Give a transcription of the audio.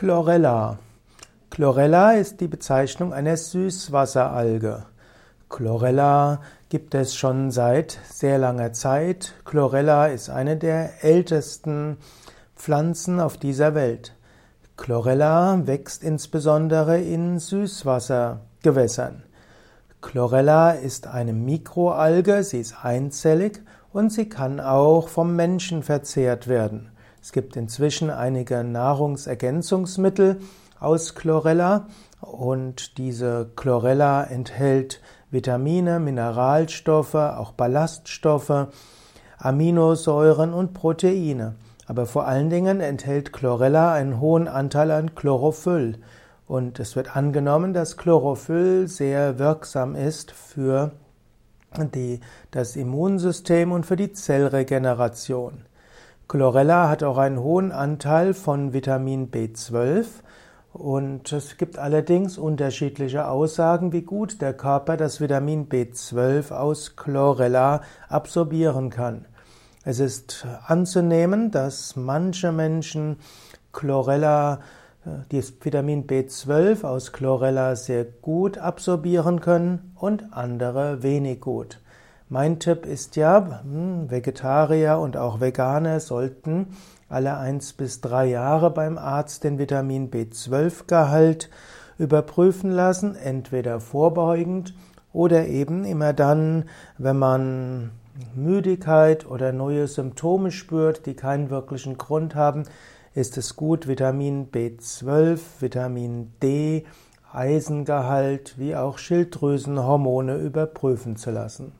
Chlorella. Chlorella ist die Bezeichnung einer Süßwasseralge. Chlorella gibt es schon seit sehr langer Zeit. Chlorella ist eine der ältesten Pflanzen auf dieser Welt. Chlorella wächst insbesondere in Süßwassergewässern. Chlorella ist eine Mikroalge, sie ist einzellig und sie kann auch vom Menschen verzehrt werden. Es gibt inzwischen einige Nahrungsergänzungsmittel aus Chlorella und diese Chlorella enthält Vitamine, Mineralstoffe, auch Ballaststoffe, Aminosäuren und Proteine. Aber vor allen Dingen enthält Chlorella einen hohen Anteil an Chlorophyll. Und es wird angenommen, dass Chlorophyll sehr wirksam ist für die, das Immunsystem und für die Zellregeneration. Chlorella hat auch einen hohen Anteil von Vitamin B12 und es gibt allerdings unterschiedliche Aussagen, wie gut der Körper das Vitamin B12 aus Chlorella absorbieren kann. Es ist anzunehmen, dass manche Menschen Chlorella, äh, das Vitamin B12 aus Chlorella sehr gut absorbieren können und andere wenig gut. Mein Tipp ist ja, hm, Vegetarier und auch Veganer sollten alle eins bis drei Jahre beim Arzt den Vitamin B12-Gehalt überprüfen lassen, entweder vorbeugend oder eben immer dann, wenn man Müdigkeit oder neue Symptome spürt, die keinen wirklichen Grund haben, ist es gut, Vitamin B12, Vitamin D, Eisengehalt wie auch Schilddrüsenhormone überprüfen zu lassen.